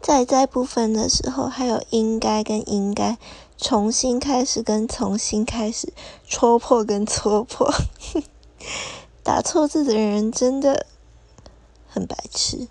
在在不分的时候，还有应该跟应该，重新开始跟重新开始，戳破跟戳破，打错字的人真的很白痴。